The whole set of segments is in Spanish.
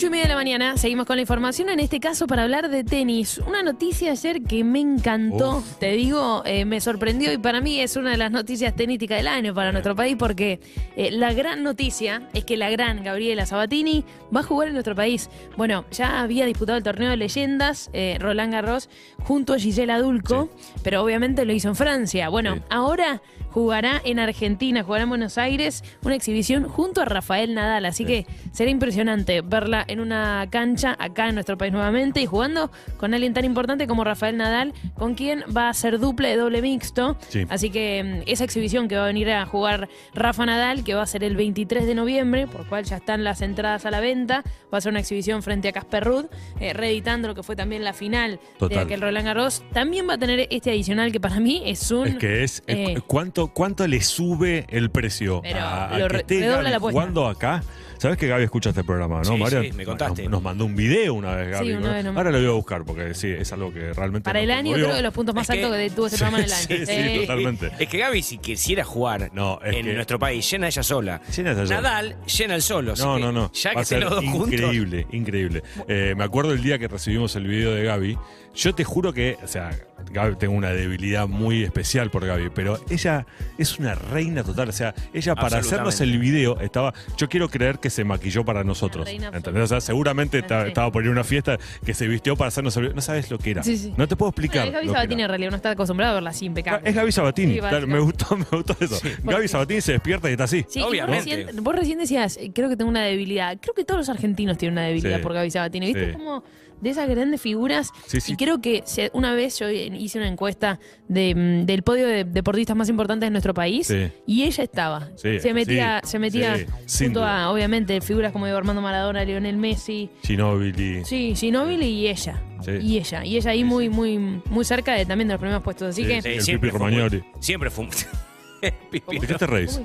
8 y media de la mañana, seguimos con la información, en este caso para hablar de tenis. Una noticia ayer que me encantó, Uf. te digo, eh, me sorprendió y para mí es una de las noticias tenísticas del año para nuestro país porque eh, la gran noticia es que la gran Gabriela Sabatini va a jugar en nuestro país. Bueno, ya había disputado el torneo de leyendas, eh, Roland Garros, junto a Gisela Dulco, pero obviamente lo hizo en Francia. Bueno, Sí. ahora jugará en Argentina, jugará en Buenos Aires, una exhibición junto a Rafael Nadal, así que será impresionante verla en una cancha acá en nuestro país nuevamente y jugando con alguien tan importante como Rafael Nadal, con quien va a ser duple de doble mixto. Sí. Así que mm, esa exhibición que va a venir a jugar Rafa Nadal, que va a ser el 23 de noviembre, por cual ya están las entradas a la venta, va a ser una exhibición frente a Casper Ruud, eh, reeditando lo que fue también la final de aquel Roland Garros. También va a tener este adicional que para mí es un... Es que es. eh, cu- ¿cuánto, ¿Cuánto le sube el precio Pero a, a lo que re- redobla la apuesta. jugando acá? ¿Sabes que Gaby escucha este programa, no, Sí, Marian? sí, me contaste. Nos, nos mandó un video una vez, Gaby. Sí, una ¿no? vez nomás. Ahora lo voy a buscar porque sí, es algo que realmente. Para el año creo que los puntos más Es que- altos que tuvo ese programa en el año. Sí, sí, Sí. totalmente. Es que Gaby, si quisiera jugar No, es en que- nuestro país, llena ella sola. Llena ella sola. Nadal llena el solo. No, no, no. Ya Va que estén los dos juntos. increíble, increíble. Eh, me acuerdo el día que recibimos el video de Gaby. Yo te juro que, o sea, Gaby, tengo una debilidad muy especial por Gaby, pero ella es una reina total. O sea, ella para hacernos el video estaba. Yo quiero creer que se maquilló para nosotros. ¿Entendés? O sea, seguramente esta- sí. estaba por ir a una fiesta que se vistió para hacernos el video. No sabes lo que era. Sí, sí. No te puedo explicar. Bueno, es Gaby lo Sabatini en realidad, uno está acostumbrado a verla así impecable. Es Gaby Sabatini. Sí, Claro, me gustó, me gustó eso. Gaby Sabatini se despierta y está así. Sí, y vos Obviamente. recién, vos recién decías, eh, creo que tengo una debilidad. Creo que todos los argentinos tienen una debilidad Sí. por Gaby Sabatini. ¿Viste? Sí. Como de esas grandes figuras. Sí, sí. Y creo que una vez yo hice una encuesta de, mm, del podio de deportistas más importantes de nuestro país Sí. y ella estaba. Sí, se metía, sí, se metía junto a, obviamente, figuras como Diego Armando Maradona, Lionel Messi. Ginóbili. Sí, Ginóbili y ella. Sí. Y ella. Y ella ahí muy, muy, muy cerca de, también de los primeros puestos. Así Sí, que. sí. El siempre Pipi fue. Siempre fue. un- Pipi ¿De qué te reís?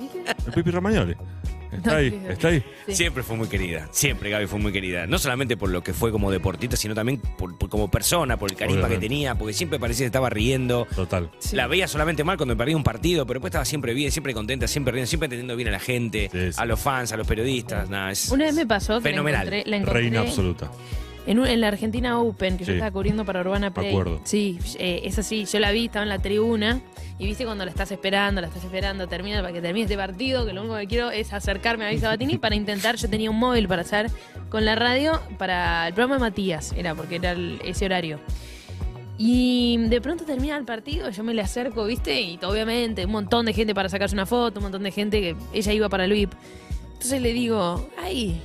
El Pipi Romagnoli. Está ahí, está ahí. Sí. Siempre fue muy querida. Siempre Gaby fue muy querida. No solamente por lo que fue como deportista, sino también por, por- como persona, por el carisma Obviamente. que tenía, porque siempre parecía que estaba riendo. Total. Sí. La veía solamente mal cuando perdía un partido, pero después estaba siempre bien, siempre contenta, siempre riendo, siempre entendiendo bien a la gente, Sí, sí. a los fans, a los periodistas. Nada, es Una vez me pasó que Fenomenal. la encontré, la encontré Reina absoluta. En, un- en la Argentina Open, que yo estaba cubriendo para Urbana Play. acuerdo. Sí, eh, es así. Yo la vi, estaba en la tribuna. Y viste cuando la estás esperando, la estás esperando, termina para que termine este partido, que lo único que quiero es acercarme a Gaby Sabatini para intentar. Yo tenía un móvil para hacer con la radio para el programa de Matías, era porque era el- ese horario. Y de pronto termina el partido, yo me le acerco, ¿viste? Y obviamente un montón de gente para sacarse una foto, un montón de gente que ella iba para el VIP. Entonces le digo, ay,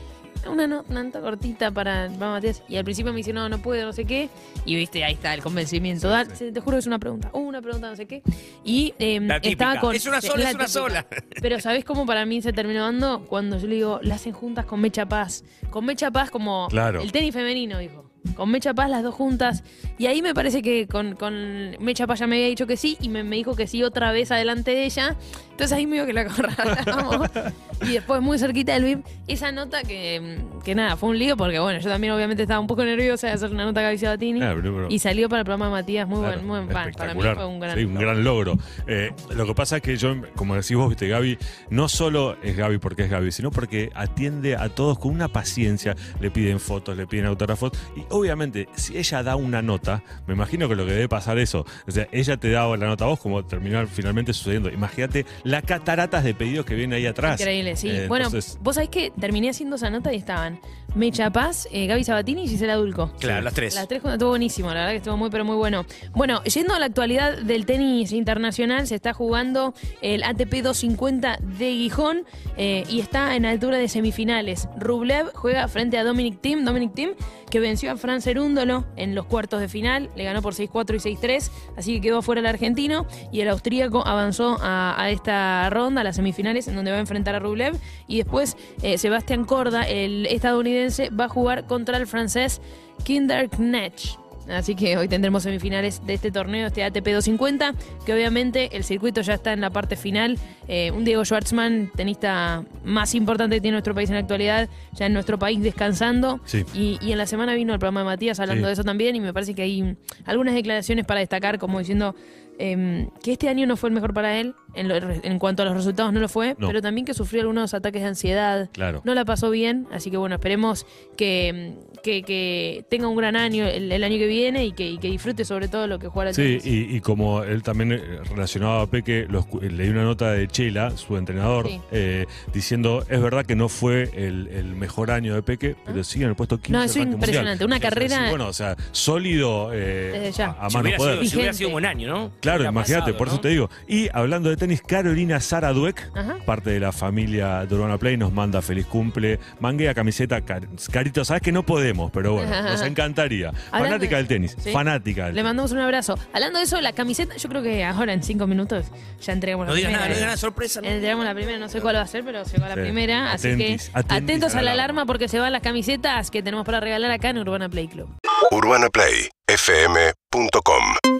una, no- una nota cortita para, para Matías. Y al principio me dice, no, no puedo, no sé qué. Y viste, ahí está el convencimiento. Da- Te juro que es una pregunta, una pregunta, no sé qué. Y eh, La estaba con. "Es una sola, la es una típica. sola". Pero ¿sabés cómo para mí se terminó dando? Cuando yo le digo, la hacen juntas con Mecha Paz. Con Mecha Paz como Claro. el tenis femenino, dijo. Con Mecha Paz las dos juntas. Y ahí me parece que con, con Mecha Paz ya me había dicho que sí y me, me dijo que sí otra vez adelante de ella. Entonces ahí medio que la acorralamos. y después muy cerquita del VIP, esa nota que, que nada, fue un lío porque bueno, yo también obviamente estaba un poco nerviosa de hacer una nota a. Ah, pero- pero- y salió para el programa de Matías, muy Claro, buen, muy buen fan. Para mí fue un gran Sí, un logro. gran logro. Eh, lo que pasa es que yo, como decís vos, viste, Gaby, no solo es Gaby porque es Gaby, sino porque atiende a todos con una paciencia, le piden fotos, le piden autógrafos, y obviamente, si ella da una nota, me imagino que lo que debe pasar eso, o sea, ella te da la nota a vos, como terminó finalmente sucediendo. Imagínate las cataratas de pedidos que vienen ahí atrás. Increíble, sí. Eh, bueno, entonces- vos sabés que terminé haciendo esa nota y estaban Mecha Paz, eh, Gaby Sabatini y Gisela Dulco. Claro, las tres. Las tres estuvo buenísimo, la verdad que estuvo muy, pero muy bueno. Bueno, yendo a la actualidad del tenis internacional, se está jugando el ATP 250 de Gijón eh, y está en altura de semifinales. Rublev juega frente a Dominic Thiem, Dominic Thiem que venció a Fran Cerúndolo en los cuartos de final, le ganó por 6-4 y 6-3, así que quedó fuera el argentino y el austríaco avanzó a, esta ronda, a las semifinales, en donde va a enfrentar a Rublev y después eh, Sebastián Corda, el estadounidense, va a jugar contra el francés Kinderknecht. Así que hoy tendremos semifinales de este torneo, este ATP 250, que obviamente el circuito ya está en la parte final. Eh, un Diego Schwartzman, tenista más importante que tiene nuestro país en la actualidad, ya en nuestro país descansando. Sí. Y, y en la semana vino el programa de Matías hablando Sí. de eso también, y me parece que hay algunas declaraciones para destacar, como diciendo eh, que este año no fue el mejor para él, en, lo- en cuanto a los resultados no lo fue, No. pero también que sufrió algunos ataques de ansiedad. Claro. No la pasó bien, así que bueno, esperemos que, que, que tenga un gran año el, el año que viene y que, y que disfrute sobre todo lo que juega al Sí, y, y como él también eh, relacionado a Peque, lo escu- leí una nota de Chela, su entrenador, Sí. eh, diciendo, es verdad que no fue el, el mejor año de Peque, pero sigue en el puesto 15 No, es impresionante, una mundial. O sea, carrera- sí, bueno, o sea, sólido eh, Desde ya. a, a Si mano hubiera, poder. sido, si hubiera sido un buen año, ¿no? Claro, Hubiera imagínate, pasado, por eso te digo. Y hablando de tenis, Carolina Sara Dueck, Ajá. parte de la familia de Urbana Play, nos manda feliz cumple. Manguea camiseta, car- Carito, sabes que no podemos, pero bueno, nos encantaría. Hablando Fanática de- del tenis, ¿Sí? fanática del Le tenis. mandamos un abrazo. Hablando de eso, la camiseta, yo creo que ahora en cinco minutos ya entregamos la No digas primera. nada, no digas nada, sorpresa. ¿no? Entregamos la primera, no sé cuál va a ser, pero se va la Sí. primera. Así Atentis, que atentis atentos a la la alarma. alarma porque se van las camisetas que tenemos para regalar acá en Urbana Play Club. UrbanaPlayFM.com